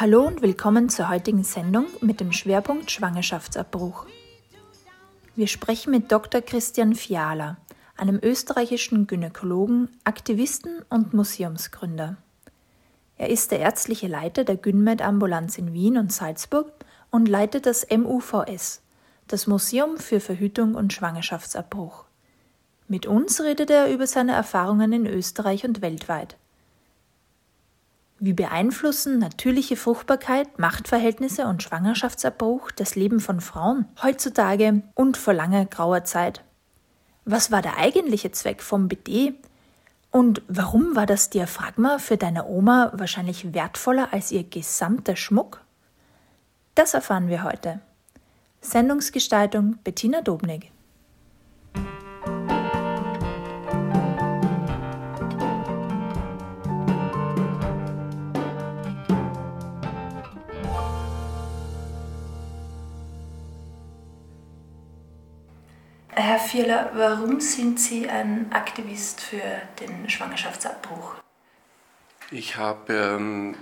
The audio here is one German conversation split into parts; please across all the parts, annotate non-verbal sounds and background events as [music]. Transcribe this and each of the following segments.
Hallo und willkommen zur heutigen Sendung mit dem Schwerpunkt Schwangerschaftsabbruch. Wir sprechen mit Dr. Christian Fiala, einem österreichischen Gynäkologen, Aktivisten und Museumsgründer. Er ist der ärztliche Leiter der Gynmed-Ambulanz in Wien und Salzburg und leitet das MUVS, das Museum für Verhütung und Schwangerschaftsabbruch. Mit uns redet er über seine Erfahrungen in Österreich und weltweit. Wie beeinflussen natürliche Fruchtbarkeit, Machtverhältnisse und Schwangerschaftsabbruch das Leben von Frauen heutzutage und vor langer grauer Zeit? Was war der eigentliche Zweck vom BD? Und warum war das Diaphragma für deine Oma wahrscheinlich wertvoller als ihr gesamter Schmuck? Das erfahren wir heute. Sendungsgestaltung Bettina Dobnig. Herr Vierler, warum sind Sie ein Aktivist für den Schwangerschaftsabbruch? Ich habe ähm,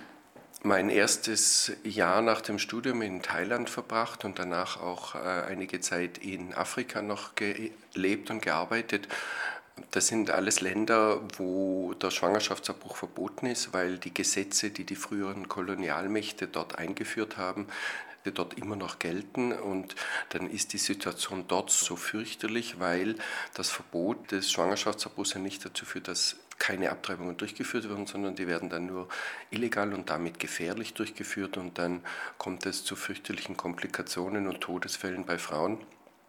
mein erstes Jahr nach dem Studium in Thailand verbracht und danach auch äh, einige Zeit in Afrika noch gelebt und gearbeitet. Das sind alles Länder, wo der Schwangerschaftsabbruch verboten ist, weil die Gesetze, die die früheren Kolonialmächte dort eingeführt haben, dort immer noch gelten und dann ist die Situation dort so fürchterlich, weil das Verbot des Schwangerschaftsabbruchs ja nicht dazu führt, dass keine Abtreibungen durchgeführt werden, sondern die werden dann nur illegal und damit gefährlich durchgeführt und dann kommt es zu fürchterlichen Komplikationen und Todesfällen bei Frauen.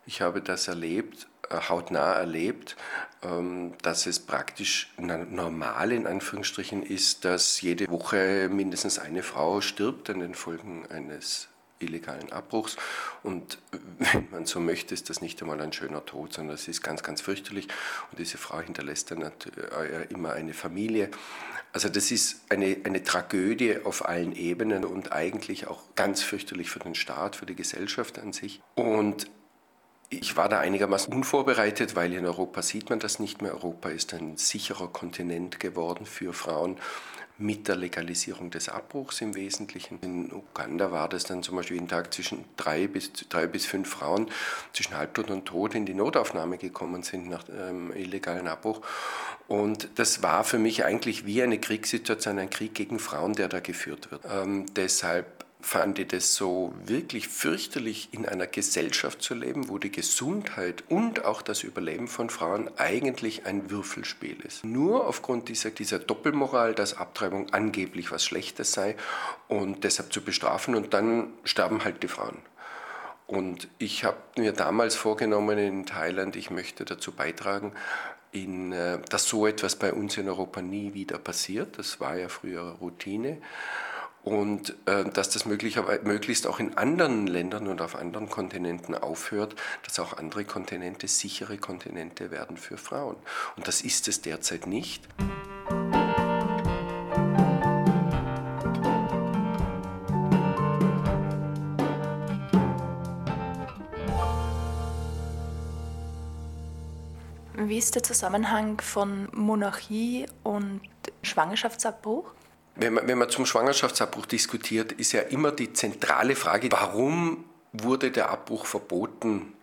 Ich habe das erlebt, äh, hautnah erlebt, ähm, dass es praktisch normal in Anführungsstrichen ist, dass jede Woche mindestens eine Frau stirbt an den Folgen eines illegalen Abbruchs. Und wenn man so möchte, ist das nicht einmal ein schöner Tod, sondern es ist ganz, ganz fürchterlich. Und diese Frau hinterlässt dann äh, immer eine Familie. Also das ist eine, eine Tragödie auf allen Ebenen und eigentlich auch ganz fürchterlich für den Staat, für die Gesellschaft an sich. Und ich war da einigermaßen unvorbereitet, weil in Europa sieht man das nicht mehr. Europa ist ein sicherer Kontinent geworden für Frauen mit der Legalisierung des Abbruchs im Wesentlichen. In Uganda war das dann zum Beispiel jeden Tag zwischen drei bis, drei bis fünf Frauen zwischen Halbtod und Tod in die Notaufnahme gekommen sind nach ähm, illegalen Abbruch. Und das war für mich eigentlich wie eine Kriegssituation, ein Krieg gegen Frauen, der da geführt wird. Ähm, deshalb fand ich das so wirklich fürchterlich, in einer Gesellschaft zu leben, wo die Gesundheit und auch das Überleben von Frauen eigentlich ein Würfelspiel ist. Nur aufgrund dieser, dieser Doppelmoral, dass Abtreibung angeblich was Schlechtes sei und deshalb zu bestrafen und dann sterben halt die Frauen. Und ich habe mir damals vorgenommen in Thailand, ich möchte dazu beitragen, in, äh, dass so etwas bei uns in Europa nie wieder passiert. Das war ja früher Routine und äh, dass das möglichst auch in anderen Ländern und auf anderen Kontinenten aufhört, dass auch andere Kontinente sichere Kontinente werden für Frauen. Und das ist es derzeit nicht. Wie ist der Zusammenhang von Monarchie und Schwangerschaftsabbruch? Wenn man, wenn man zum Schwangerschaftsabbruch diskutiert, ist ja immer die zentrale Frage, warum wurde der Abbruch verboten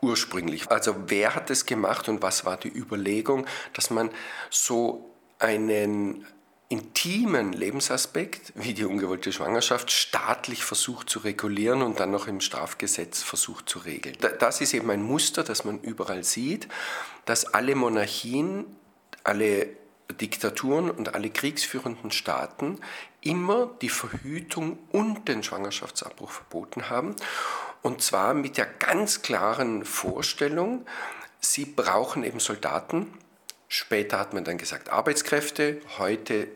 ursprünglich? Also wer hat es gemacht und was war die Überlegung, dass man so einen intimen Lebensaspekt wie die ungewollte Schwangerschaft staatlich versucht zu regulieren und dann noch im Strafgesetz versucht zu regeln. Das ist eben ein Muster, das man überall sieht, dass alle Monarchien, alle Diktaturen und alle kriegsführenden Staaten immer die Verhütung und den Schwangerschaftsabbruch verboten haben. Und zwar mit der ganz klaren Vorstellung, sie brauchen eben Soldaten, Später hat man dann gesagt Arbeitskräfte. Heute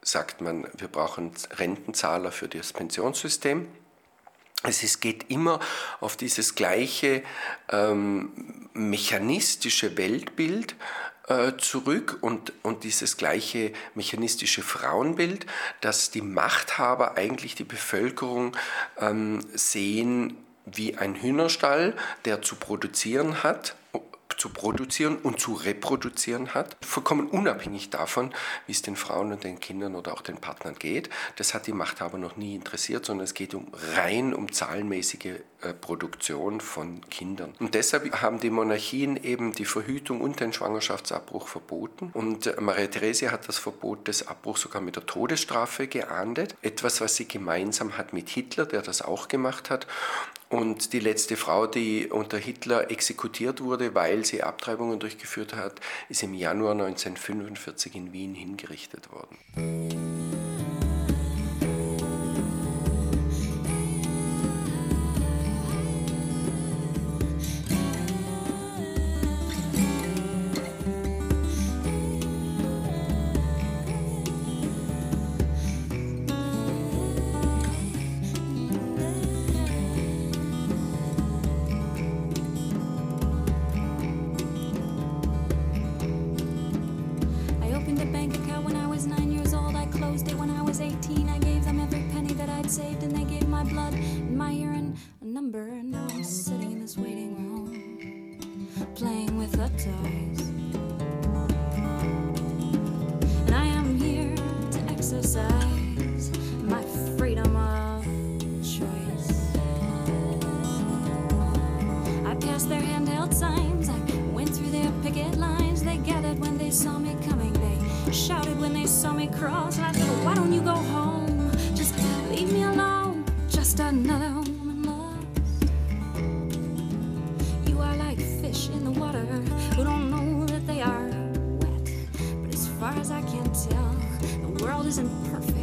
sagt man, wir brauchen Rentenzahler für das Pensionssystem. Es geht immer auf dieses gleiche ähm, mechanistische Weltbild äh, zurück und, und dieses gleiche mechanistische Frauenbild, dass die Machthaber eigentlich die Bevölkerung ähm, sehen wie ein Hühnerstall, der zu produzieren hat zu produzieren und zu reproduzieren hat, vollkommen unabhängig davon, wie es den Frauen und den Kindern oder auch den Partnern geht. Das hat die Machthaber noch nie interessiert, sondern es geht um rein um zahlenmäßige Produktion von Kindern. Und deshalb haben die Monarchien eben die Verhütung und den Schwangerschaftsabbruch verboten. Und äh, Maria Theresia hat das Verbot des Abbruchs sogar mit der Todesstrafe geahndet. Etwas, was sie gemeinsam hat mit Hitler, der das auch gemacht hat. Und die letzte Frau, die unter Hitler exekutiert wurde, weil sie Abtreibungen durchgeführt hat, ist im Januar 1945 in Wien hingerichtet worden. when they saw me cross. And I thought, why don't you go home? Just leave me alone. Just another woman lost. You are like fish in the water who don't know that they are wet. But as far as I can tell, the world isn't perfect.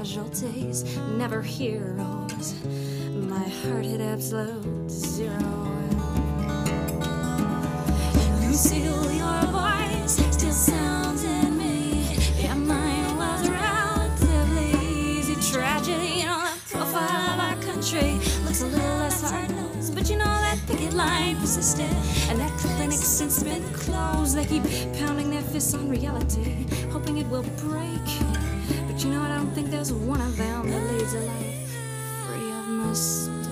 Casualties, never heroes. My heart hit absolute zero. Conceal your voice, still sounds in me. Yeah, mine was relatively easy tragedy. You know, the profile of our country looks a little less hard nosed, but you know that picket line persisted, and that clinic since been closed. They keep pounding their fists on reality, hoping it will break you know, I don't think there's one of them that leads a life free of mistakes.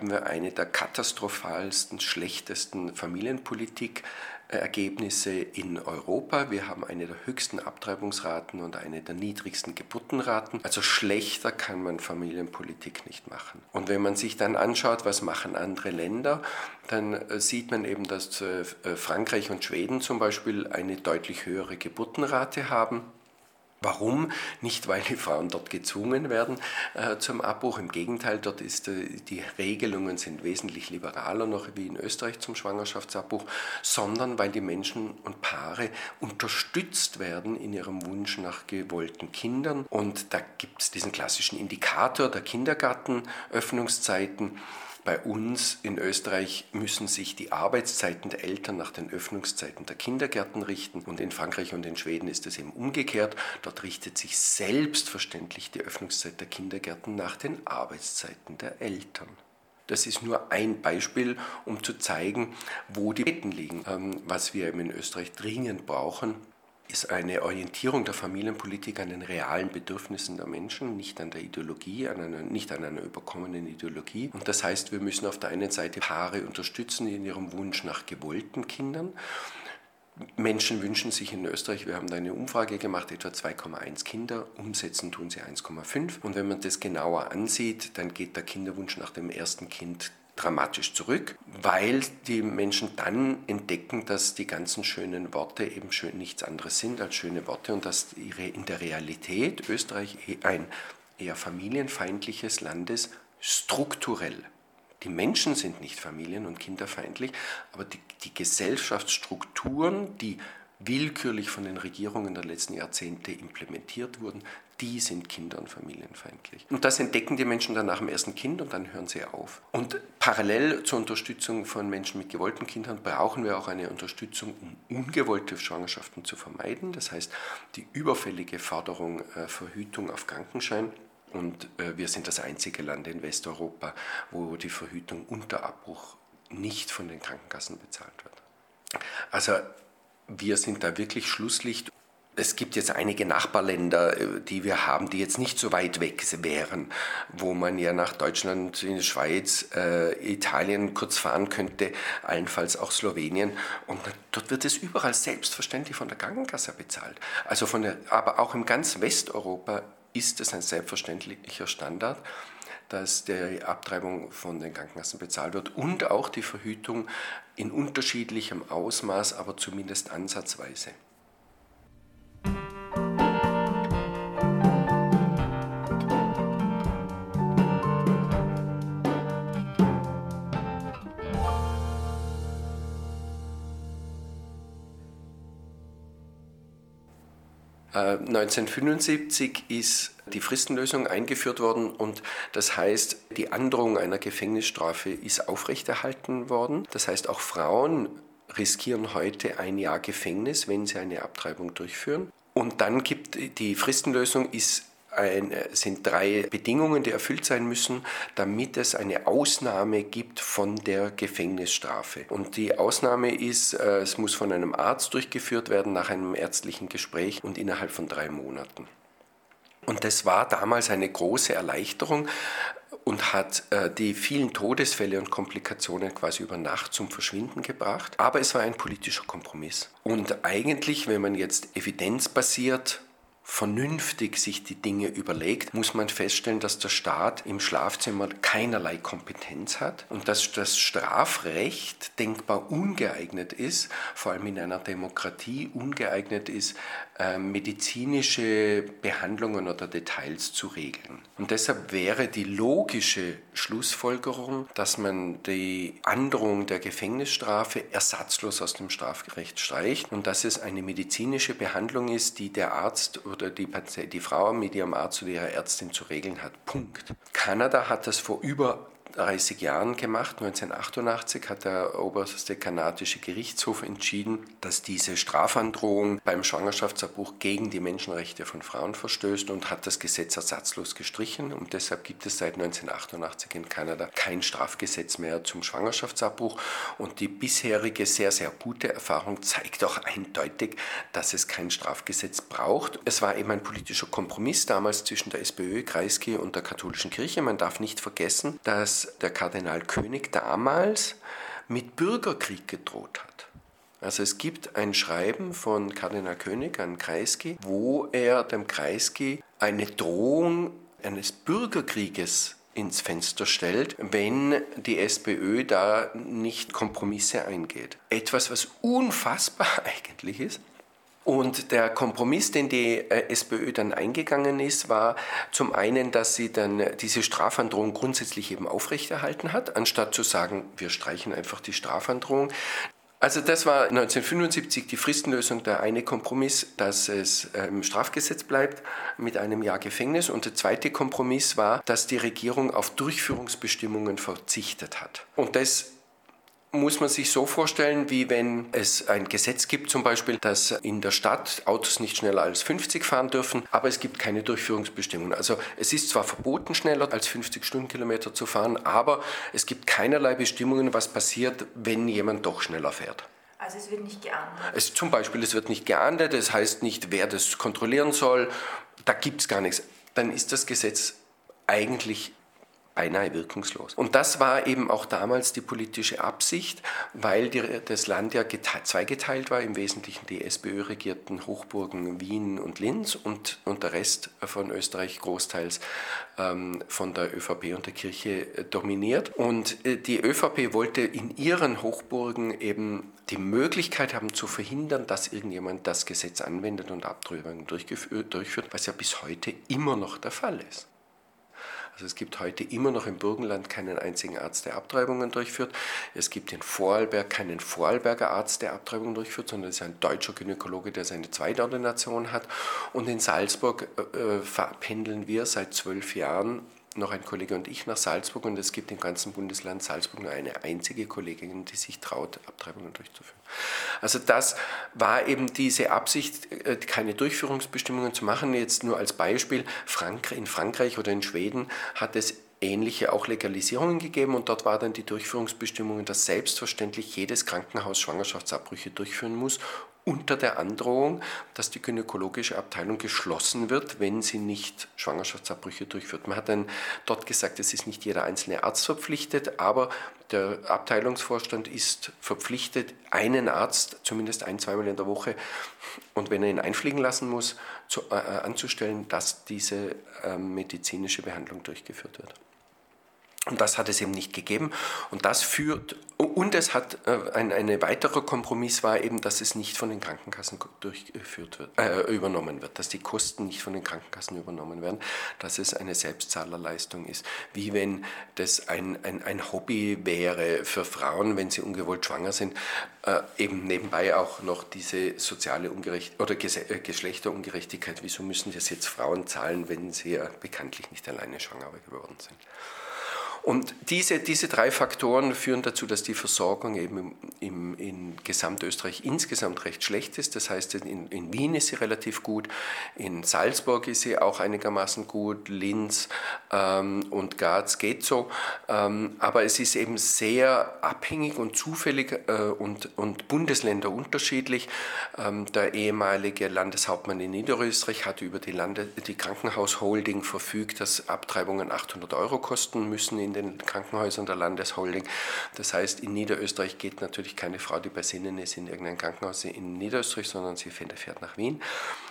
Haben wir eine der katastrophalsten, schlechtesten Familienpolitik. Ergebnisse in Europa. Wir haben eine der höchsten Abtreibungsraten und eine der niedrigsten Geburtenraten. Also schlechter kann man Familienpolitik nicht machen. Und wenn man sich dann anschaut, was machen andere Länder, dann äh, sieht man eben, dass äh, Frankreich und Schweden zum Beispiel eine deutlich höhere Geburtenrate haben. Warum? Nicht, weil die Frauen dort gezwungen werden äh, zum Abbruch. Im Gegenteil, dort ist äh, die Regelungen sind wesentlich liberaler noch wie in Österreich zum Schwangerschaftsabbruch, sondern weil die Menschen und Paare unterstützt werden in ihrem Wunsch nach gewollten Kindern. Und da gibt es diesen klassischen Indikator der Kindergartenöffnungszeiten. Bei uns in Österreich müssen sich die Arbeitszeiten der Eltern nach den Öffnungszeiten der Kindergärten richten und in Frankreich und in Schweden ist es eben umgekehrt. Dort richtet sich selbstverständlich die Öffnungszeit der Kindergärten nach den Arbeitszeiten der Eltern. Das ist nur ein Beispiel, um zu zeigen, wo die Betten liegen. Ähm, was wir in Österreich dringend brauchen, ist eine Orientierung der Familienpolitik an den realen Bedürfnissen der Menschen, nicht an der Ideologie, an einer, nicht an einer überkommenen Ideologie. Und das heißt, wir müssen auf der einen Seite Paare unterstützen in ihrem Wunsch nach gewollten Kindern. Menschen wünschen sich in Österreich, wir haben da eine Umfrage gemacht, etwa 2,1 Kinder, umsetzen tun sie 1,5. Und wenn man das genauer ansieht, dann geht der Kinderwunsch nach dem ersten Kind dramatisch zurück, weil die Menschen dann entdecken, dass die ganzen schönen Worte eben schön nichts anderes sind als schöne Worte und dass ihre, in der Realität Österreich ein eher familienfeindliches Land ist, strukturell. Die Menschen sind nicht familien- und kinderfeindlich, aber die, die Gesellschaftsstrukturen, die willkürlich von den Regierungen der letzten Jahrzehnte implementiert wurden, die sind kinder- und familienfeindlich. Und das entdecken die Menschen dann nach dem ersten Kind und dann hören sie auf. Und parallel zur Unterstützung von Menschen mit gewollten Kindern brauchen wir auch eine Unterstützung, um ungewollte Schwangerschaften zu vermeiden. Das heißt, die überfällige Forderung äh, Verhütung auf Krankenschein. Und äh, wir sind das einzige Land in Westeuropa, wo die Verhütung unter Abbruch nicht von den Krankenkassen bezahlt wird. Also wir sind da wirklich Schlusslicht. Es gibt jetzt einige Nachbarländer, äh, die wir haben, die jetzt nicht so weit weg wären, wo man ja nach Deutschland, in die Schweiz, äh, Italien kurz fahren könnte, allenfalls auch Slowenien. Und dort wird es überall selbstverständlich von der Krankenkasse bezahlt. Also von der, aber auch im ganz Westeuropa ist es ein selbstverständlicher Standard dass die Abtreibung von den Krankenkassen bezahlt wird und auch die Verhütung in unterschiedlichem Ausmaß, aber zumindest ansatzweise. 1975 ist die Fristenlösung eingeführt worden und das heißt, die Androhung einer Gefängnisstrafe ist aufrechterhalten worden. Das heißt, auch Frauen riskieren heute ein Jahr Gefängnis, wenn sie eine Abtreibung durchführen. Und dann gibt die Fristenlösung ist ein, sind drei Bedingungen, die erfüllt sein müssen, damit es eine Ausnahme gibt von der Gefängnisstrafe. Und die Ausnahme ist, äh, es muss von einem Arzt durchgeführt werden nach einem ärztlichen Gespräch und innerhalb von drei Monaten. Und das war damals eine große Erleichterung und hat äh, die vielen Todesfälle und Komplikationen quasi über Nacht zum Verschwinden gebracht. Aber es war ein politischer Kompromiss. Und eigentlich, wenn man jetzt evidenzbasiert vernünftig sich die Dinge überlegt, muss man feststellen, dass der Staat im Schlafzimmer keinerlei Kompetenz hat und dass das Strafrecht denkbar ungeeignet ist, vor allem in einer Demokratie ungeeignet ist, äh, medizinische Behandlungen oder Details zu regeln. Und deshalb wäre die logische Schlussfolgerung, dass man die Androhung der Gefängnisstrafe ersatzlos aus dem Strafrecht streicht und dass es eine medizinische Behandlung ist, die der Arzt oder die, die Frau mit ihrem Arzt oder ihrer Ärztin zu regeln hat. Punkt. Kanada hat das vor über 30 Jahren gemacht. 1988 hat der oberste kanadische Gerichtshof entschieden, dass diese Strafandrohung beim Schwangerschaftsabbruch gegen die Menschenrechte von Frauen verstößt und hat das Gesetz ersatzlos gestrichen. Und deshalb gibt es seit 1988 in Kanada kein Strafgesetz mehr zum Schwangerschaftsabbruch. Und die bisherige sehr, sehr gute Erfahrung zeigt auch eindeutig, dass es kein Strafgesetz braucht. Es war eben ein politischer Kompromiss damals zwischen der SPÖ, Kreisky und der katholischen Kirche. Man darf nicht vergessen, dass dass der Kardinal König damals mit Bürgerkrieg gedroht hat. Also es gibt ein Schreiben von Kardinal König an Kreisky, wo er dem Kreisky eine Drohung eines Bürgerkrieges ins Fenster stellt, wenn die SPÖ da nicht Kompromisse eingeht. Etwas, was unfassbar [laughs] eigentlich ist. Und der Kompromiss, den die äh, SPÖ dann eingegangen ist, war zum einen, dass sie dann diese Strafandrohung grundsätzlich eben aufrechterhalten hat, anstatt zu sagen, wir streichen einfach die Strafandrohung. Also das war 1975 die Fristenlösung, der eine Kompromiss, dass es im Strafgesetz bleibt mit einem Jahr Gefängnis. Und der zweite Kompromiss war, dass die Regierung auf Durchführungsbestimmungen verzichtet hat. Und das muss man sich so vorstellen, wie wenn es ein Gesetz gibt, zum Beispiel, dass in der Stadt Autos nicht schneller als 50 fahren dürfen, aber es gibt keine Durchführungsbestimmungen. Also es ist zwar verboten, schneller als 50 Stundenkilometer zu fahren, aber es gibt keinerlei Bestimmungen, was passiert, wenn jemand doch schneller fährt. Also es wird nicht geahndet. Es, zum Beispiel, es wird nicht geahndet, das heißt nicht, wer das kontrollieren soll, da gibt es gar nichts. Dann ist das Gesetz eigentlich beinahe wirkungslos. Und das war eben auch damals die politische Absicht, weil die, das Land ja geteilt, zweigeteilt war, im Wesentlichen die SPÖ-regierten Hochburgen Wien und Linz und, und der Rest von Österreich großteils ähm, von der ÖVP und der Kirche äh, dominiert. Und äh, die ÖVP wollte in ihren Hochburgen eben die Möglichkeit haben zu verhindern, dass irgendjemand das Gesetz anwendet und Abtreibungen durchführt, was ja bis heute immer noch der Fall ist. Also es gibt heute immer noch im Burgenland keinen einzigen Arzt, der Abtreibungen durchführt. Es gibt in Vorarlberg keinen Vorarlberger Arzt, der Abtreibungen durchführt, sondern es ist ein deutscher Gynäkologe, der seine Zweitordination hat. Und in Salzburg äh, äh pendeln wir seit zwölf Jahren noch ein Kollege und ich nach Salzburg und es gibt im ganzen Bundesland Salzburg nur eine einzige Kollegin, die sich traut, Abtreibungen durchzuführen. Also das war eben diese Absicht, äh, keine Durchführungsbestimmungen zu machen. Jetzt nur als Beispiel, in Frankreich oder in Schweden hat es ähnliche auch Legalisierungen gegeben und dort war dann die Durchführungsbestimmung, dass selbstverständlich jedes Krankenhaus Schwangerschaftsabbrüche durchführen muss unter der Androhung, dass die gynäkologische Abteilung geschlossen wird, wenn sie nicht Schwangerschaftsabbrüche durchführt. Man hat dann dort gesagt, es ist nicht jeder einzelne Arzt verpflichtet, aber der Abteilungsvorstand ist verpflichtet, einen Arzt zumindest ein, zweimal in der Woche und wenn er ihn einfliegen lassen muss, zu, äh, anzustellen, dass diese äh, medizinische Behandlung durchgeführt wird. Und das hat es eben nicht gegeben. Und das führt, und es hat äh, ein, ein weiterer Kompromiss war eben, dass es nicht von den Krankenkassen durchgeführt wird, äh, übernommen wird, dass die Kosten nicht von den Krankenkassen übernommen werden, dass es eine Selbstzahlerleistung ist. Wie wenn das ein, ein, ein Hobby wäre für Frauen, wenn sie ungewollt schwanger sind, äh, eben nebenbei auch noch diese soziale Ungerechtigkeit oder äh, Geschlechterungerechtigkeit. Wieso müssen das jetzt Frauen zahlen, wenn sie ja bekanntlich nicht alleine schwanger geworden sind? Und diese, diese drei Faktoren führen dazu, dass die Versorgung eben im, in Gesamtösterreich insgesamt recht schlecht ist. Das heißt, in, in, Wien ist sie relativ gut, in Salzburg ist sie auch einigermaßen gut, Linz ähm, und Graz geht so. Ähm, aber es ist eben sehr abhängig und zufällig äh, und, und Bundesländer unterschiedlich. Ähm, der ehemalige Landeshauptmann in Niederösterreich hat über die, Lande, die Krankenhausholding verfügt, dass Abtreibungen 800 Euro kosten müssen in den Krankenhäusern der Landesholding. Das heißt, in Niederösterreich geht natürlich keine Frau, die bei Sinnen ist, in irgendein Krankenhaus in Niederösterreich, sondern sie fährt nach Wien.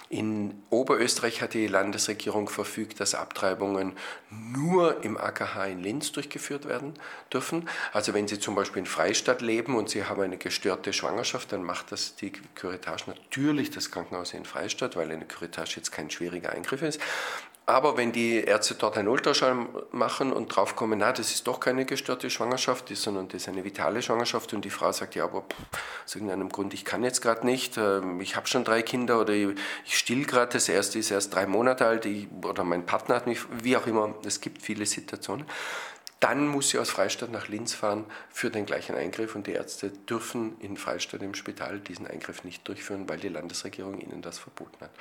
In Oberösterreich hat die Landesregierung verfügt, dass Abtreibungen nur im AKH in Linz durchgeführt werden dürfen. Also wenn Sie zum Beispiel in Freistadt leben und Sie haben eine gestörte Schwangerschaft, dann macht das die Curitage natürlich das Krankenhaus in Freistadt, weil eine Curitage jetzt kein schwieriger Eingriff ist. Aber wenn die Ärzte dort einen Ultraschall machen und draufkommen, na, das ist doch keine gestörte Schwangerschaft, sondern das ist eine vitale Schwangerschaft und die Frau sagt, ja, aber aus irgendeinem Grund, ich kann jetzt gerade nicht, ähm, ich habe schon drei Kinder oder ich, still gerade, das erste ist erst drei Monate alt ich, oder mein Partner hat mich, wie auch immer, es gibt viele Situationen. Dann muss sie aus Freistadt nach Linz fahren für den gleichen Eingriff und die Ärzte dürfen in Freistadt im Spital diesen Eingriff nicht durchführen, weil die Landesregierung ihnen das verboten hat.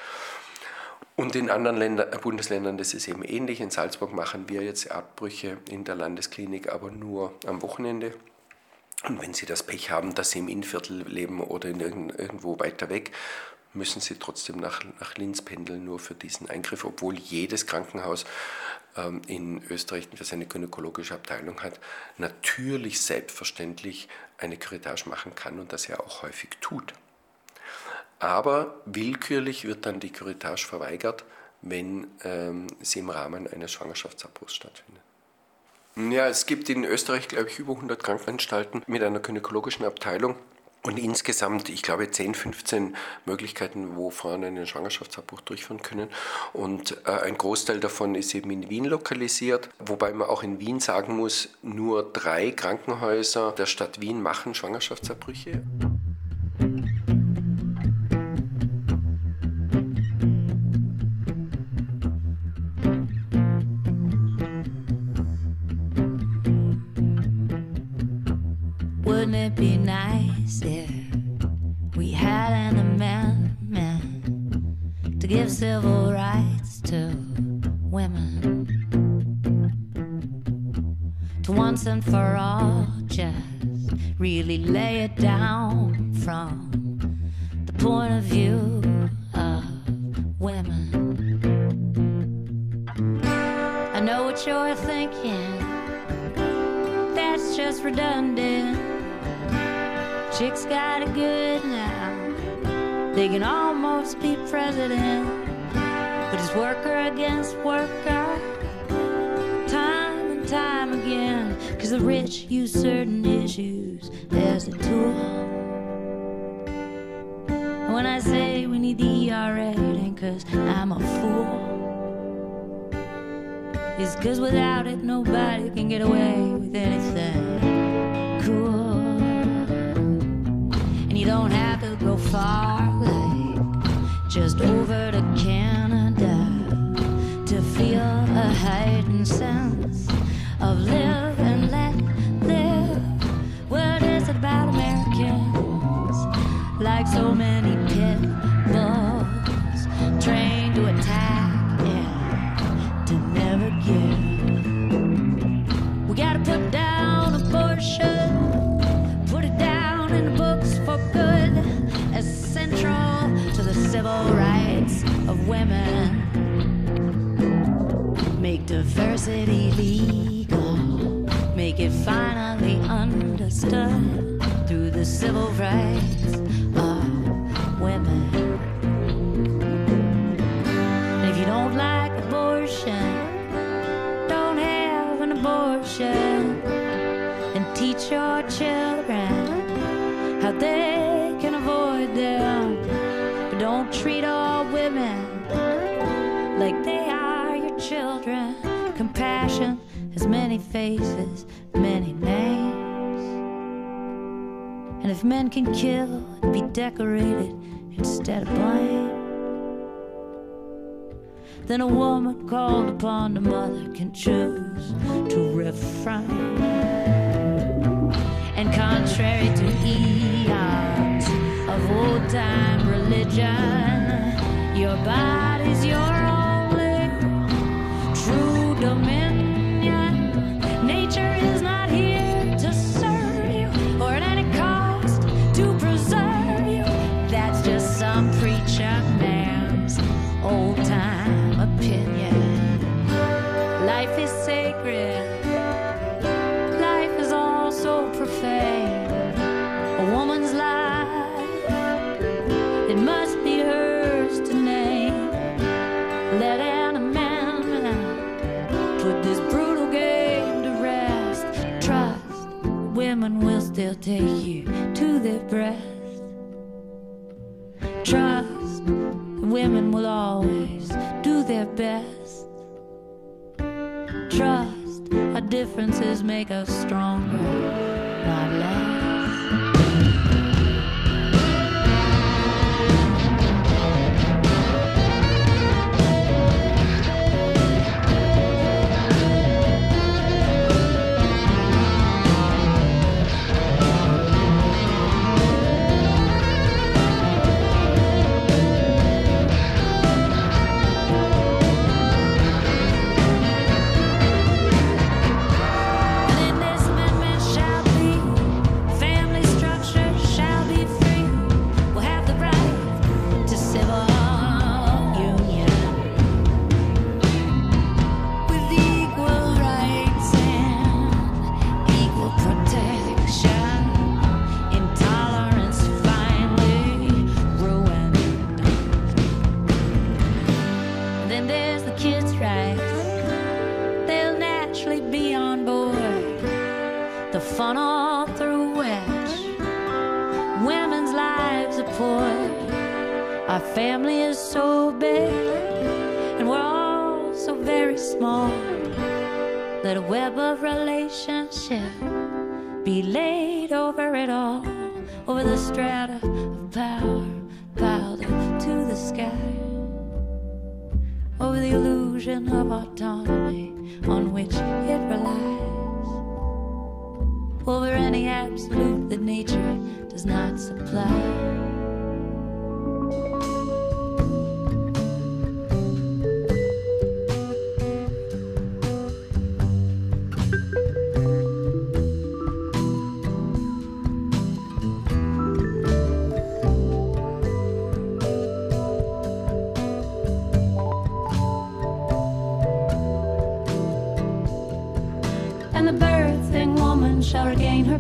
Und in anderen Länder, äh, Bundesländern das ist eben ähnlich. In Salzburg machen wir jetzt Abbrüche in der Landesklinik, aber nur am Wochenende. Und wenn Sie das Pech haben, dass Sie im Innviertel leben oder in irgendwo weiter weg, müssen Sie trotzdem nach, nach Linz pendeln, nur für diesen Eingriff, obwohl jedes Krankenhaus ähm, in Österreich, das eine gynäkologische Abteilung hat, natürlich selbstverständlich eine Curettage machen kann und das ja auch häufig tut. Aber willkürlich wird dann die Curettage verweigert, wenn ähm, sie im Rahmen eines Schwangerschaftsabbruchs stattfindet. Ja, es gibt in Österreich, glaube ich, über 100 Krankenanstalten mit einer gynäkologischen Abteilung und insgesamt, ich glaube, 10, 15 Möglichkeiten, wo Frauen einen Schwangerschaftsabbruch durchführen können. Und äh, ein Großteil davon ist eben in Wien lokalisiert, wobei man auch in Wien sagen muss, nur drei Krankenhäuser der Stadt Wien machen Schwangerschaftsabbrüche. Give civil rights to women? To once and for all just really lay it down from the point of view of women. I know what you're thinking that's just redundant. Chicks got a good now. They can almost be president. But it's worker against worker. Time and time again. Cause the rich use certain issues as a tool. When I say we need the ERA, it ain't cause I'm a fool. It's cause without it, nobody can get away with anything cool. And you don't have to go far, just over to Canada to feel a heightened sense of live and let live. What is it about Americans? Like so many women. Make diversity legal, make it finally understood through the civil rights like they are your children. Compassion has many faces, many names. And if men can kill and be decorated instead of blamed, then a woman called upon the mother can choose to refrain. And contrary to eons of old time religion, your body's your the man will take you to their breast. Trust women will always do their best. Trust our differences make us stronger,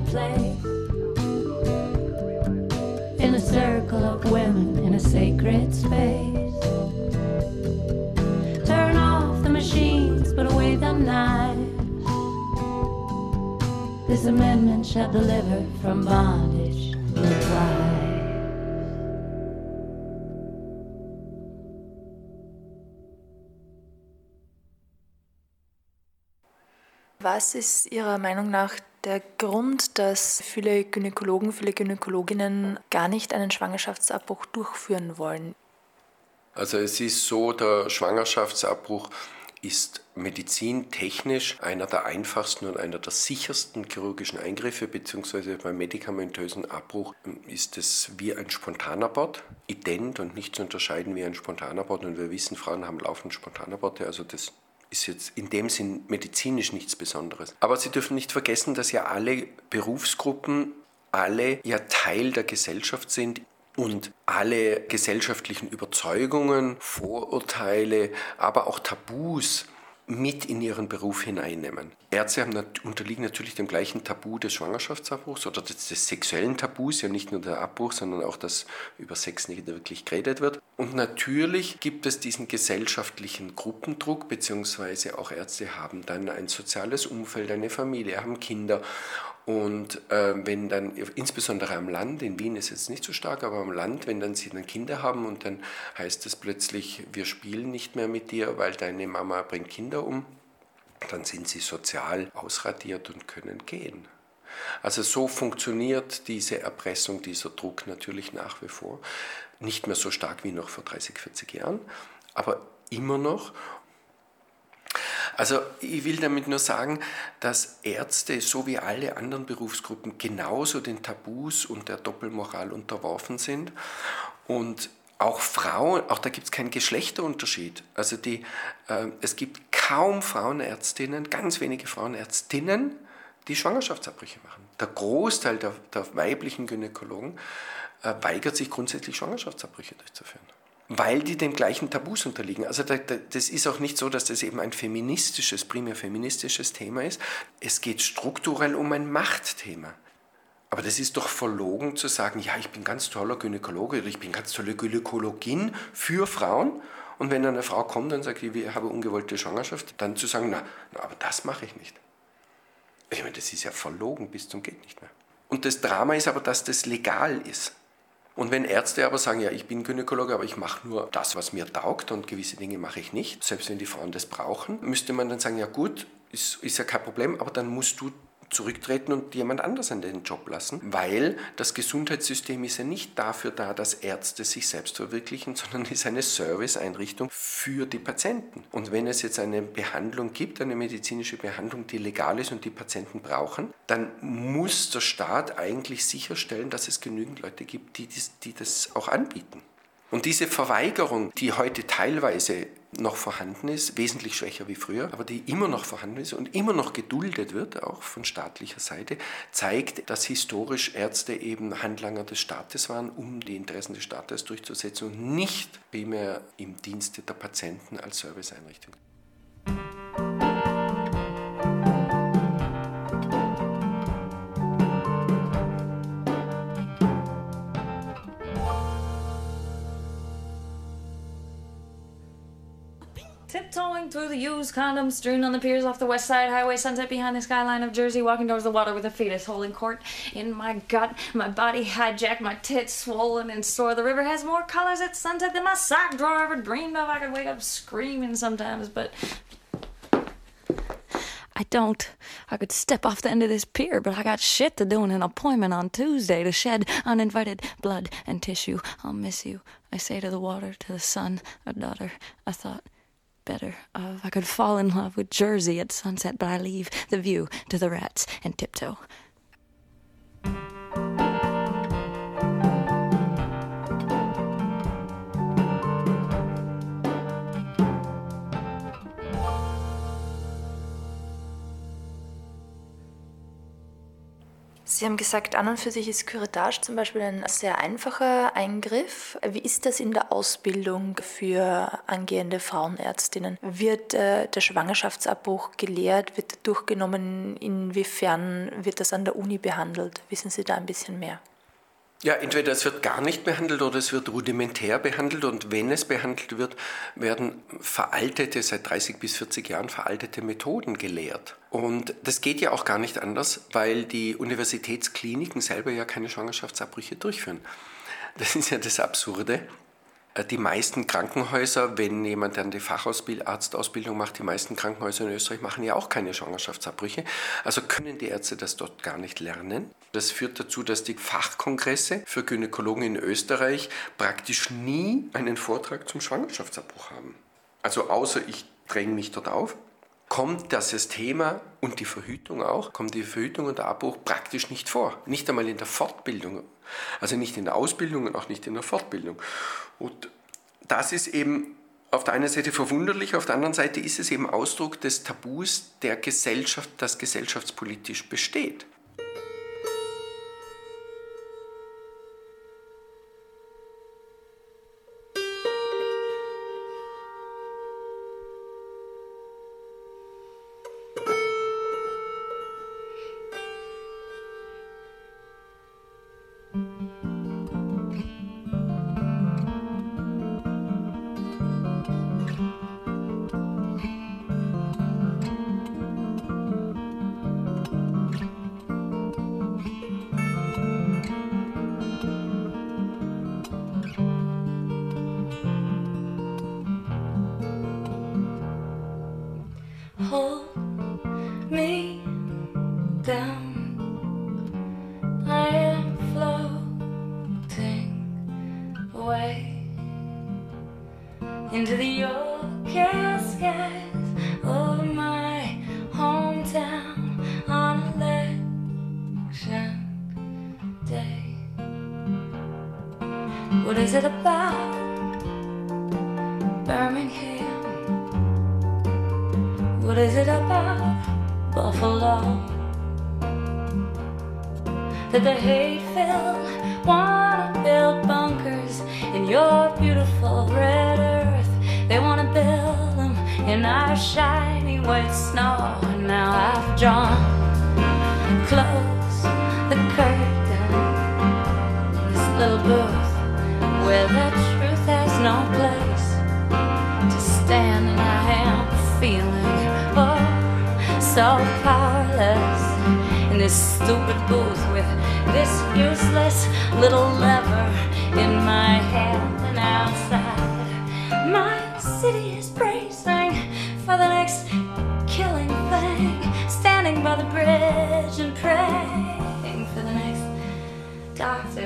place in a circle of women in a sacred space. Turn off the machines, put away the knives. This amendment shall deliver from bondage the wives. Was ist Ihrer Meinung nach der Grund, dass viele Gynäkologen, viele Gynäkologinnen gar nicht einen Schwangerschaftsabbruch durchführen wollen? Also es ist so, der Schwangerschaftsabbruch ist medizintechnisch einer der einfachsten und einer der sichersten chirurgischen Eingriffe, beziehungsweise beim medikamentösen Abbruch ist es wie ein Spontanabort, ident und nicht zu unterscheiden wie ein Spontanabort. Und wir wissen, Frauen haben laufend Spontanaborte, also das ist jetzt in dem Sinn medizinisch nichts Besonderes. Aber Sie dürfen nicht vergessen, dass ja alle Berufsgruppen, alle ja Teil der Gesellschaft sind und alle gesellschaftlichen Überzeugungen, Vorurteile, aber auch Tabus mit in ihren Beruf hineinnehmen. Ärzte haben, unterliegen natürlich dem gleichen Tabu des Schwangerschaftsabbruchs oder des, des, sexuellen Tabus, ja nicht nur der Abbruch, sondern auch, dass über Sex nicht wirklich geredet wird. Und natürlich gibt es diesen gesellschaftlichen Gruppendruck, beziehungsweise auch Ärzte haben dann ein soziales Umfeld, eine Familie, haben Kinder. Und äh, wenn dann, insbesondere am Land, in Wien ist es nicht so stark, aber am Land, wenn dann sie dann Kinder haben und dann heißt es plötzlich, wir spielen nicht mehr mit dir, weil deine Mama bringt Kinder um, dann sind sie sozial ausradiert und können gehen. Also so funktioniert diese Erpressung, dieser Druck natürlich nach wie vor. Nicht mehr so stark wie noch vor 30, 40 Jahren, aber immer noch. Also ich will damit nur sagen, dass Ärzte so wie alle anderen Berufsgruppen genauso den Tabus und der Doppelmoral unterworfen sind. Und auch Frauen, auch da gibt es keinen Geschlechterunterschied. Also die, äh, es gibt kaum Frauenärztinnen, ganz wenige Frauenärztinnen, die Schwangerschaftsabbrüche machen. Der Großteil der, der weiblichen Gynäkologen äh, weigert sich grundsätzlich Schwangerschaftsabbrüche durchzuführen weil die dem gleichen Tabus unterliegen. Also das ist auch nicht so, dass das eben ein feministisches, primär feministisches Thema ist. Es geht strukturell um ein Machtthema. Aber das ist doch verlogen zu sagen, ja, ich bin ganz toller Gynäkologe oder ich bin ganz tolle Gynäkologin für Frauen. Und wenn eine Frau kommt und sagt, ich habe ungewollte Schwangerschaft, dann zu sagen, na, na aber das mache ich nicht. Ich meine, das ist ja verlogen bis zum geht nicht mehr. Und das Drama ist aber, dass das legal ist. Und wenn Ärzte aber sagen, ja, ich bin Gynäkologe, aber ich mache nur das, was mir taugt und gewisse Dinge mache ich nicht, selbst wenn die Frauen das brauchen, müsste man dann sagen, ja gut, ist, ist ja kein Problem, aber dann musst du zurücktreten und jemand anders an den Job lassen, weil das Gesundheitssystem ist ja nicht dafür da, dass Ärzte sich selbst verwirklichen, [laughs] sondern ist eine Serviceeinrichtung für die Patienten. Und wenn es jetzt eine Behandlung gibt, eine medizinische Behandlung, die legal ist und die Patienten brauchen, dann muss der Staat eigentlich sicherstellen, dass es genügend Leute gibt, die das, die das auch anbieten. Und diese Verweigerung, die heute teilweise noch vorhanden ist, wesentlich schwächer wie früher, aber die immer noch vorhanden ist und immer noch geduldet wird, auch von staatlicher Seite, zeigt, dass historisch Ärzte eben Handlanger des Staates waren, um die Interessen des Staates durchzusetzen und nicht primär im Dienste der Patienten als Serviceeinrichtung. Through the used condoms strewn on the piers off the west side highway, sunset behind the skyline of Jersey, walking towards the water with a fetus holding court in my gut, my body hijacked, my tits swollen and sore. The river has more colors at sunset than my sock drawer ever dreamed of. I could wake up screaming sometimes, but I don't. I could step off the end of this pier, but I got shit to do and an appointment on Tuesday to shed uninvited blood and tissue. I'll miss you. I say to the water, to the sun, a daughter, a thought better of. I could fall in love with Jersey at sunset, but I leave the view to the rats and tiptoe. Sie haben gesagt, an und für sich ist Curettage zum Beispiel ein sehr einfacher Eingriff. Wie ist das in der Ausbildung für angehende Frauenärztinnen? Wird äh, der Schwangerschaftsabbruch gelehrt? Wird durchgenommen? Inwiefern wird das an der Uni behandelt? Wissen Sie da ein bisschen mehr? Ja, entweder es wird gar nicht behandelt oder es wird rudimentär behandelt und wenn es behandelt wird, werden veraltete, seit 30 bis 40 Jahren veraltete Methoden gelehrt. Und das geht ja auch gar nicht anders, weil die Universitätskliniken selber ja keine Schwangerschaftsabbrüche durchführen. Das ist ja das Absurde. Die meisten Krankenhäuser, wenn jemand dann die Facharztausbildung macht, die meisten Krankenhäuser in Österreich machen ja auch keine Schwangerschaftsabbrüche. Also können die Ärzte das dort gar nicht lernen. Das führt dazu, dass die Fachkongresse für Gynäkologen in Österreich praktisch nie einen Vortrag zum Schwangerschaftsabbruch haben. Also außer ich dränge mich dort auf, kommt das Thema und die Verhütung auch, kommt die Verhütung und der Abbruch praktisch nicht vor. Nicht einmal in der Fortbildung. Also nicht in der Ausbildung und auch nicht in der Fortbildung. Und das ist eben auf der einen Seite verwunderlich, auf der anderen Seite ist es eben Ausdruck des Tabus der Gesellschaft, das gesellschaftspolitisch besteht. That the hate filled wanna build bunkers in your beautiful red earth. They wanna build them in our shiny white snow. And now I've drawn close the curtain. This little booth where the truth has no place so powerless in this stupid booth with this useless little lever in my hand and outside my city is bracing for the next killing thing standing by the bridge and praying for the next Dr.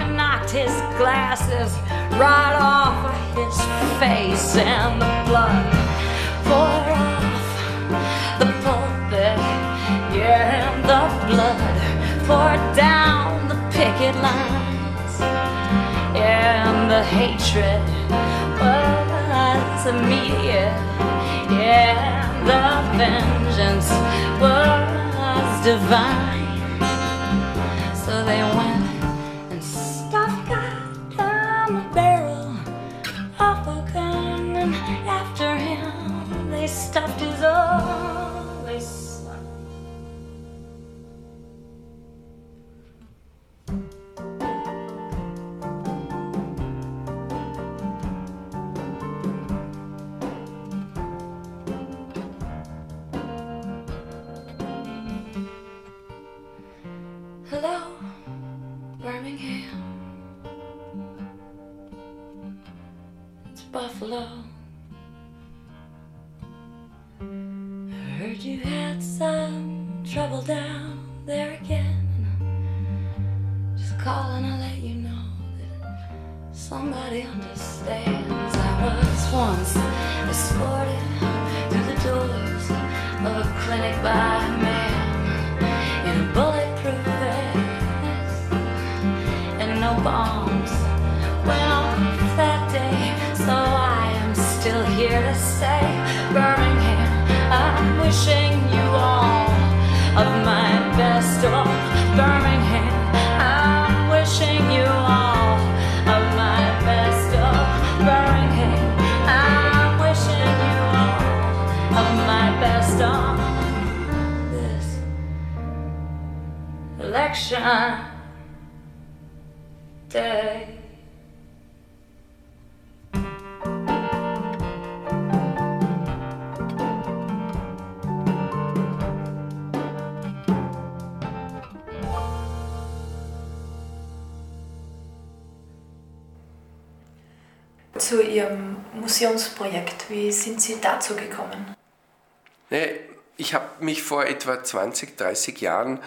and knocked his glasses right off his face and the blood poured off the pulpit. Yeah, and the blood poured down the picket lines. Yeah, and the hatred was immediate. Yeah, the vengeance was divine. Election day. Zu Ihrem Museumsprojekt, wie sind Sie dazu gekommen? Nee, Ich habe mich vor etwa 20, 30 Jahren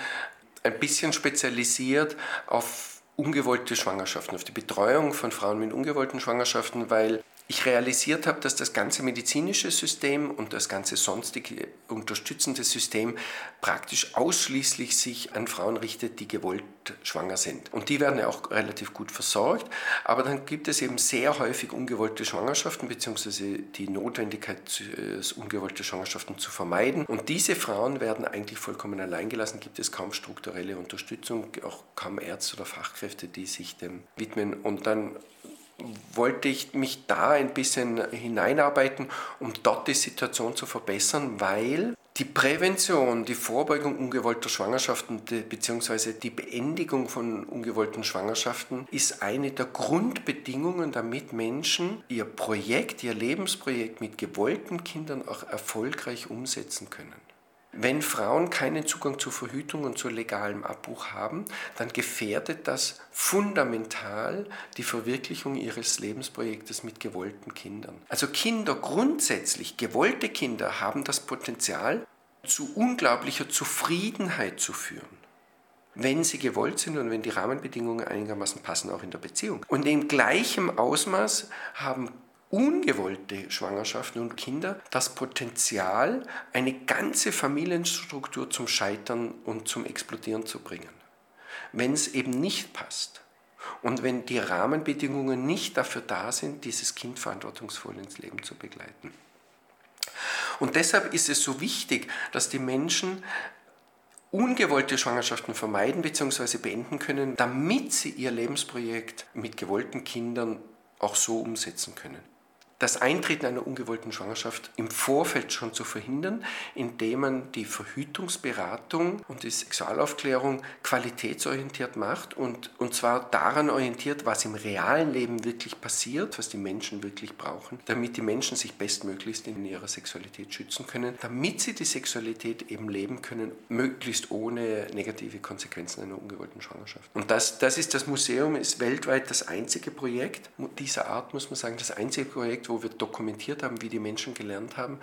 ein bisschen spezialisiert auf ungewollte Schwangerschaften, auf die Betreuung von Frauen mit ungewollten Schwangerschaften, weil ich realisiert habe, dass das ganze medizinische System und das ganze sonstige unterstützende System praktisch ausschließlich sich an Frauen richtet, die gewollt schwanger sind. Und die werden ja auch relativ gut versorgt, aber dann gibt es eben sehr häufig ungewollte Schwangerschaften bzw. die Notwendigkeit, äh, ungewollte Schwangerschaften zu vermeiden. Und diese Frauen werden eigentlich vollkommen allein gelassen, gibt es kaum strukturelle Unterstützung, auch kaum Ärzte oder Fachkräfte, die sich dem widmen. Und dann wollte ich mich da ein bisschen hineinarbeiten, um dort die Situation zu verbessern, weil die Prävention, die Vorbeugung ungewollter Schwangerschaften bzw. die Beendigung von ungewollten Schwangerschaften ist eine der Grundbedingungen, damit Menschen ihr Projekt, ihr Lebensprojekt mit gewollten Kindern auch erfolgreich umsetzen können. Wenn Frauen keinen Zugang zur Verhütung und zu legalem Abbruch haben, dann gefährdet das fundamental die Verwirklichung ihres Lebensprojektes mit gewollten Kindern. Also Kinder grundsätzlich, gewollte Kinder haben das Potenzial, zu unglaublicher Zufriedenheit zu führen wenn sie gewollt sind und wenn die Rahmenbedingungen einigermaßen passen, auch in der Beziehung. Und in gleichem Ausmaß haben ungewollte Schwangerschaften und Kinder das Potenzial, eine ganze Familienstruktur zum Scheitern und zum Explodieren zu bringen. Wenn es eben nicht passt und wenn die Rahmenbedingungen nicht dafür da sind, dieses Kind verantwortungsvoll ins Leben zu begleiten. Und deshalb ist es so wichtig, dass die Menschen ungewollte Schwangerschaften vermeiden bzw. beenden können, damit sie ihr Lebensprojekt mit gewollten Kindern auch so umsetzen können das Eintreten einer ungewollten Schwangerschaft im Vorfeld schon zu verhindern, indem man die Verhütungsberatung und die Sexualaufklärung qualitätsorientiert macht und, und zwar daran orientiert, was im realen Leben wirklich passiert, was die Menschen wirklich brauchen, damit die Menschen sich bestmöglichst in ihrer Sexualität schützen können, damit sie die Sexualität eben leben können, möglichst ohne negative Konsequenzen einer ungewollten Schwangerschaft. Und das, das ist das Museum, ist weltweit das einzige Projekt dieser Art, muss man sagen, das einzige Projekt, wo wir dokumentiert haben, wie die Menschen gelernt haben,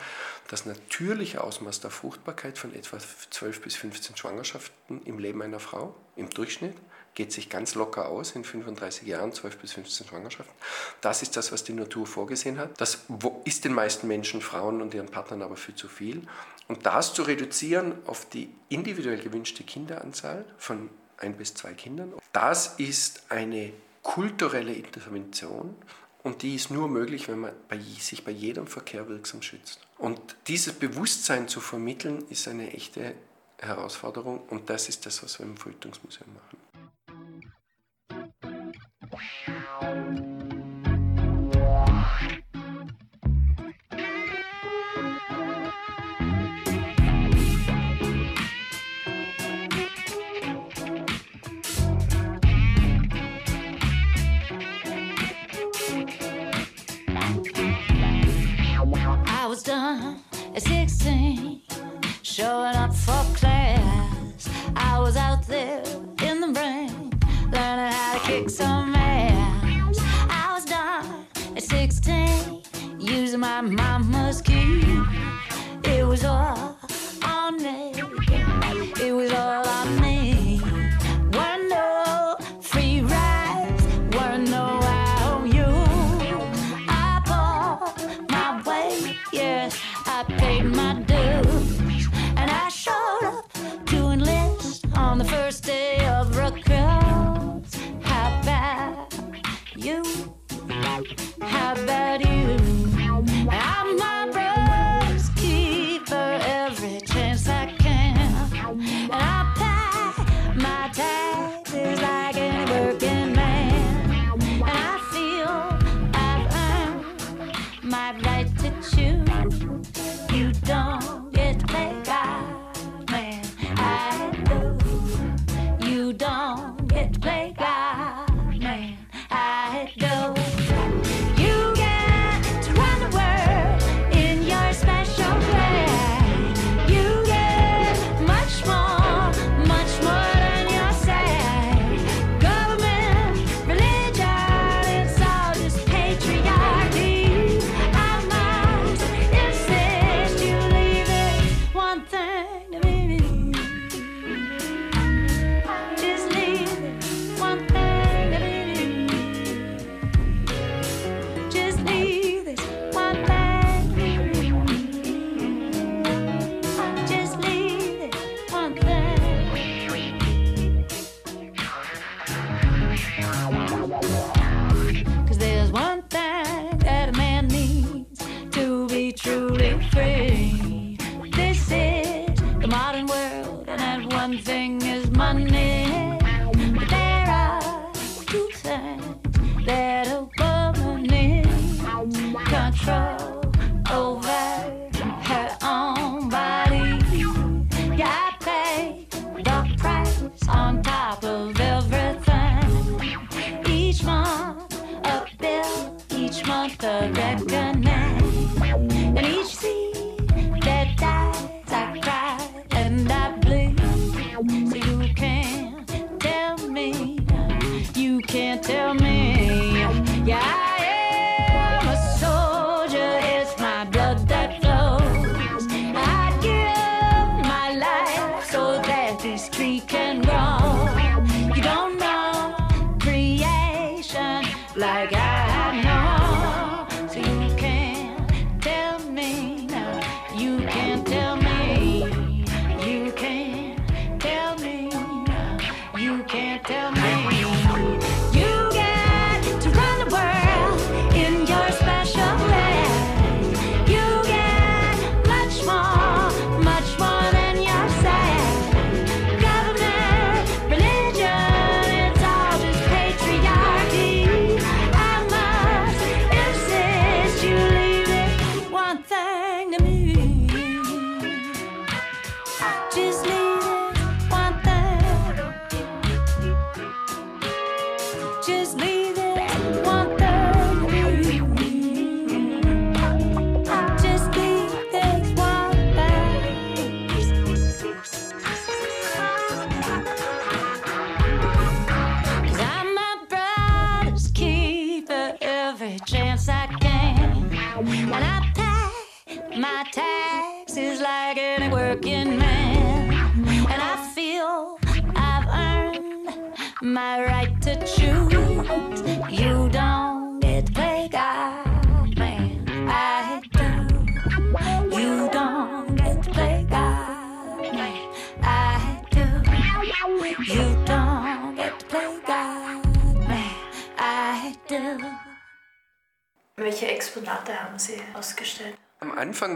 das natürliche Ausmaß der Fruchtbarkeit von etwa 12 bis 15 Schwangerschaften im Leben einer Frau im Durchschnitt geht sich ganz locker aus in 35 Jahren, 12 bis 15 Schwangerschaften. Das ist das, was die Natur vorgesehen hat. Das ist den meisten Menschen, Frauen und ihren Partnern aber viel zu viel. Und das zu reduzieren auf die individuell gewünschte Kinderanzahl von ein bis zwei Kindern, das ist eine kulturelle Intervention und die ist nur möglich, wenn man bei, sich bei jedem Verkehr wirksam schützt. Und dieses Bewusstsein zu vermitteln, ist eine echte Herausforderung. Und das ist das, was wir im Verhütungsmuseum machen. 16, showing up for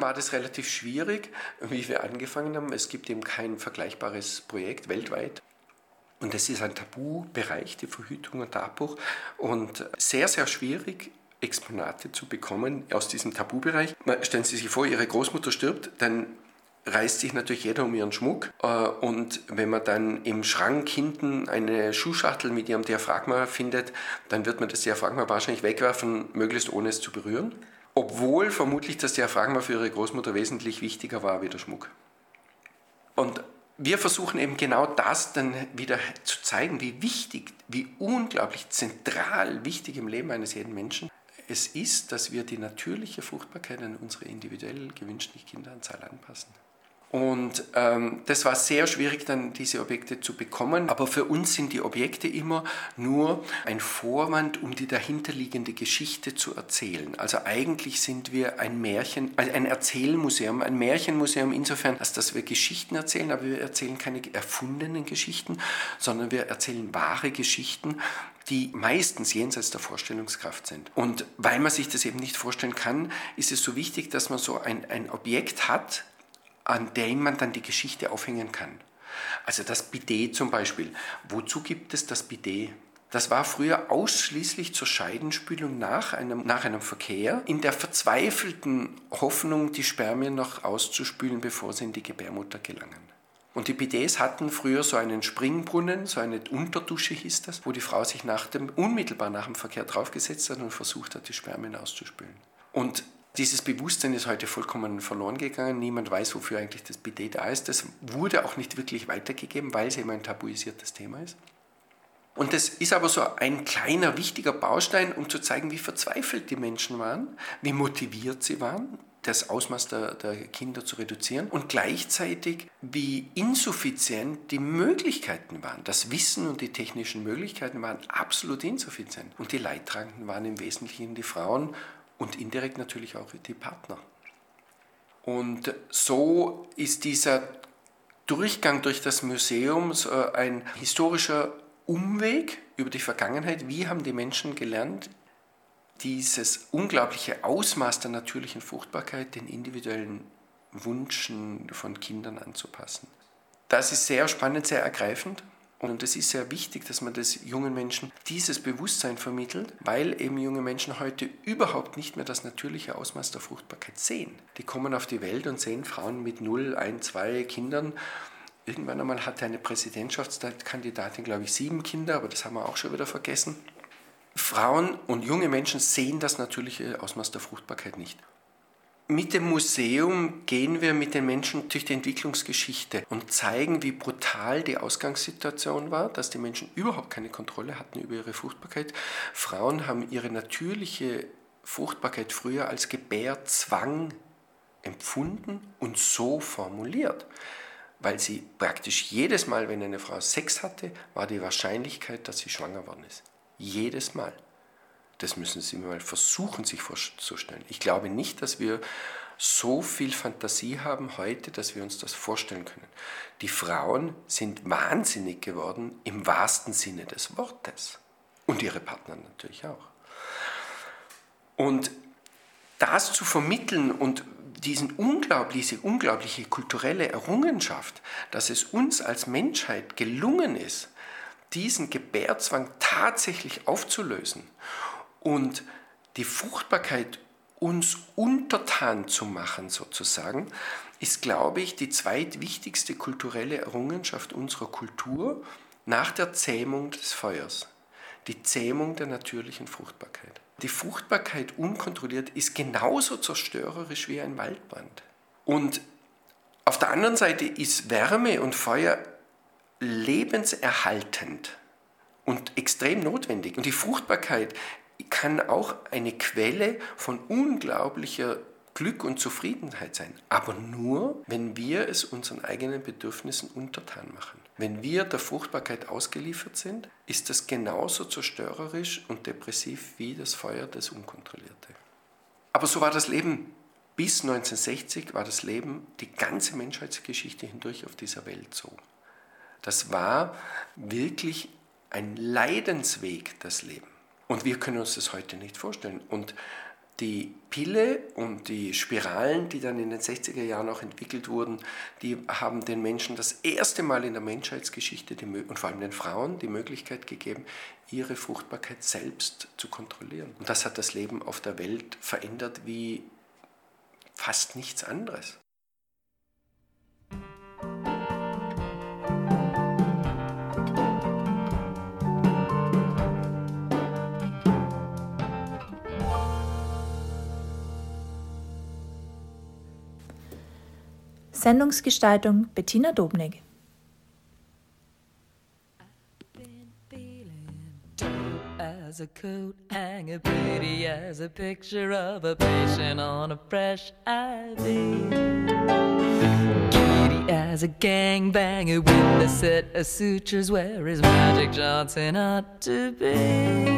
war das relativ schwierig, wie wir angefangen haben. Es gibt eben kein vergleichbares Projekt weltweit. Und das ist ein Tabubereich, die Verhütung und der Abbruch. Und sehr, sehr schwierig, Exponate zu bekommen aus diesem Tabubereich. Stellen Sie sich vor, Ihre Großmutter stirbt, dann reißt sich natürlich jeder um ihren Schmuck. Äh, Und wenn man dann im Schrank hinten eine Schuhschachtel mit ihrem Diaphragma findet, dann wird man das Diaphragma wahrscheinlich wegwerfen, möglichst ohne es zu berühren. Obwohl vermutlich das Diaphragma für ihre Großmutter wesentlich wichtiger war wie der Schmuck. Und wir versuchen eben genau das dann wieder zu zeigen, wie wichtig, wie unglaublich zentral wichtig im Leben eines jeden Menschen es ist, dass wir die natürliche Fruchtbarkeit an unsere individuell gewünschte Kinderanzahl anpassen. Und ähm, das war sehr schwierig, dann diese Objekte zu bekommen. Aber für uns sind die Objekte immer nur ein Vorwand, um die dahinterliegende Geschichte zu erzählen. Also eigentlich sind wir ein Märchen, ein Erzählmuseum, ein Märchenmuseum insofern, als dass wir Geschichten erzählen, aber wir erzählen keine erfundenen Geschichten, sondern wir erzählen wahre Geschichten, die meistens jenseits der Vorstellungskraft sind. Und weil man sich das eben nicht vorstellen kann, ist es so wichtig, dass man so ein, ein Objekt hat, an dem man dann die Geschichte aufhängen kann. Also das Bidet zum Beispiel. Wozu gibt es das Bidet? Das war früher ausschließlich zur Scheidenspülung nach einem, nach einem Verkehr, in der verzweifelten Hoffnung, die Spermien noch auszuspülen, bevor sie in die Gebärmutter gelangen. Und die Bidets hatten früher so einen Springbrunnen, so eine Unterdusche hieß das, wo die Frau sich nach dem, unmittelbar nach dem Verkehr draufgesetzt hat und versucht hat, die Spermien auszuspülen. Und dieses Bewusstsein ist heute vollkommen verloren gegangen. Niemand weiß, wofür eigentlich das Bidet da ist. Das wurde auch nicht wirklich weitergegeben, weil es eben ein tabuisiertes Thema ist. Und das ist aber so ein kleiner, wichtiger Baustein, um zu zeigen, wie verzweifelt die Menschen waren, wie motiviert sie waren, das Ausmaß der, der Kinder zu reduzieren und gleichzeitig, wie insuffizient die Möglichkeiten waren. Das Wissen und die technischen Möglichkeiten waren absolut insuffizient. Und die Leidtragenden waren im Wesentlichen die Frauen und indirekt natürlich auch die Partner. Und so ist dieser Durchgang durch das Museum ein historischer Umweg über die Vergangenheit. Wie haben die Menschen gelernt, dieses unglaubliche Ausmaß der natürlichen Fruchtbarkeit den individuellen Wünschen von Kindern anzupassen? Das ist sehr spannend, sehr ergreifend. Und es ist sehr wichtig, dass man das jungen Menschen dieses Bewusstsein vermittelt, weil eben junge Menschen heute überhaupt nicht mehr das natürliche Ausmaß der Fruchtbarkeit sehen. Die kommen auf die Welt und sehen Frauen mit 0, 1, 2 Kindern. Irgendwann einmal hatte eine Präsidentschaftskandidatin, glaube ich, sieben Kinder, aber das haben wir auch schon wieder vergessen. Frauen und junge Menschen sehen das natürliche Ausmaß der Fruchtbarkeit nicht. Mit dem Museum gehen wir mit den Menschen durch die Entwicklungsgeschichte und zeigen, wie brutal die Ausgangssituation war, dass die Menschen überhaupt keine Kontrolle hatten über ihre Fruchtbarkeit. Frauen haben ihre natürliche Fruchtbarkeit früher als Gebärzwang empfunden und so formuliert, weil sie praktisch jedes Mal, wenn eine Frau Sex hatte, war die Wahrscheinlichkeit, dass sie schwanger worden ist. Jedes Mal. Das müssen Sie mal versuchen, sich vorzustellen. Ich glaube nicht, dass wir so viel Fantasie haben heute, dass wir uns das vorstellen können. Die Frauen sind wahnsinnig geworden im wahrsten Sinne des Wortes. Und ihre Partner natürlich auch. Und das zu vermitteln und diesen unglaubliche, unglaubliche kulturelle Errungenschaft, dass es uns als Menschheit gelungen ist, diesen Gebärzwang tatsächlich aufzulösen und die Fruchtbarkeit uns untertan zu machen, sozusagen, ist, glaube ich, die zweitwichtigste kulturelle Errungenschaft unserer Kultur nach der Zähmung des Feuers. Die Zähmung der natürlichen Fruchtbarkeit. Die Fruchtbarkeit unkontrolliert ist genauso zerstörerisch wie ein Waldbrand. Und auf der anderen Seite ist Wärme und Feuer lebenserhaltend und extrem notwendig. Und die Fruchtbarkeit kann auch eine Quelle von unglaublicher Glück und Zufriedenheit sein, aber nur, wenn wir es unseren eigenen Bedürfnissen untertan machen. Wenn wir der Fruchtbarkeit ausgeliefert sind, ist das genauso zerstörerisch und depressiv wie das Feuer des Unkontrollierte. Aber so war das Leben. Bis 1960 war das Leben die ganze Menschheitsgeschichte hindurch auf dieser Welt so. Das war wirklich ein Leidensweg, das Leben. Und wir können uns das heute nicht vorstellen. Und die Pille und die Spiralen, die dann in den 60er Jahren auch entwickelt wurden, die haben den Menschen das erste Mal in der Menschheitsgeschichte die, und vor allem den Frauen die Möglichkeit gegeben, ihre Fruchtbarkeit selbst zu kontrollieren. Und das hat das Leben auf der Welt verändert wie fast nichts anderes. Sendungsgestaltung Bettina Dobnig. as a coat hanger, pretty as a picture of a patient on a fresh IV. Giddy as a gangbanger with a set of sutures where his Magic Johnson ought to be.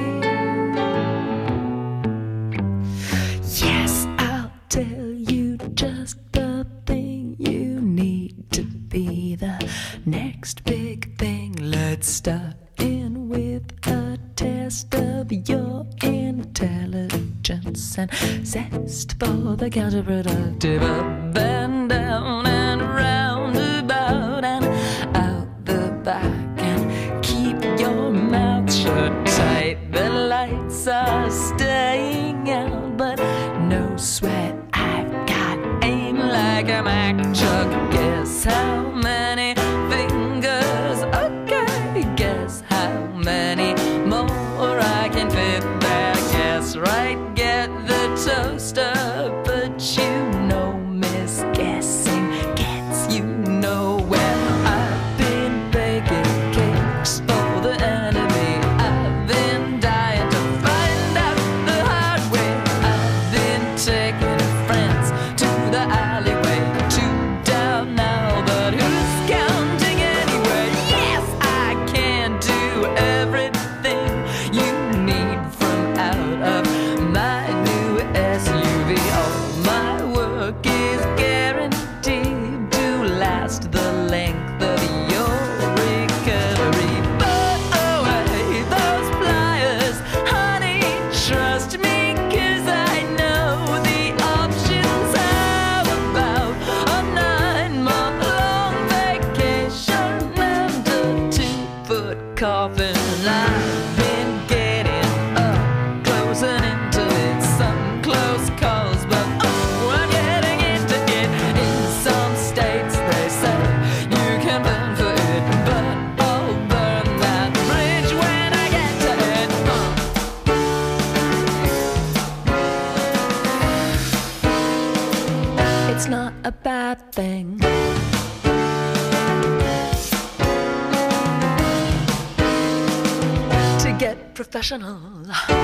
Start in with a test of your intelligence and zest for the counterproductive past the length. professionals.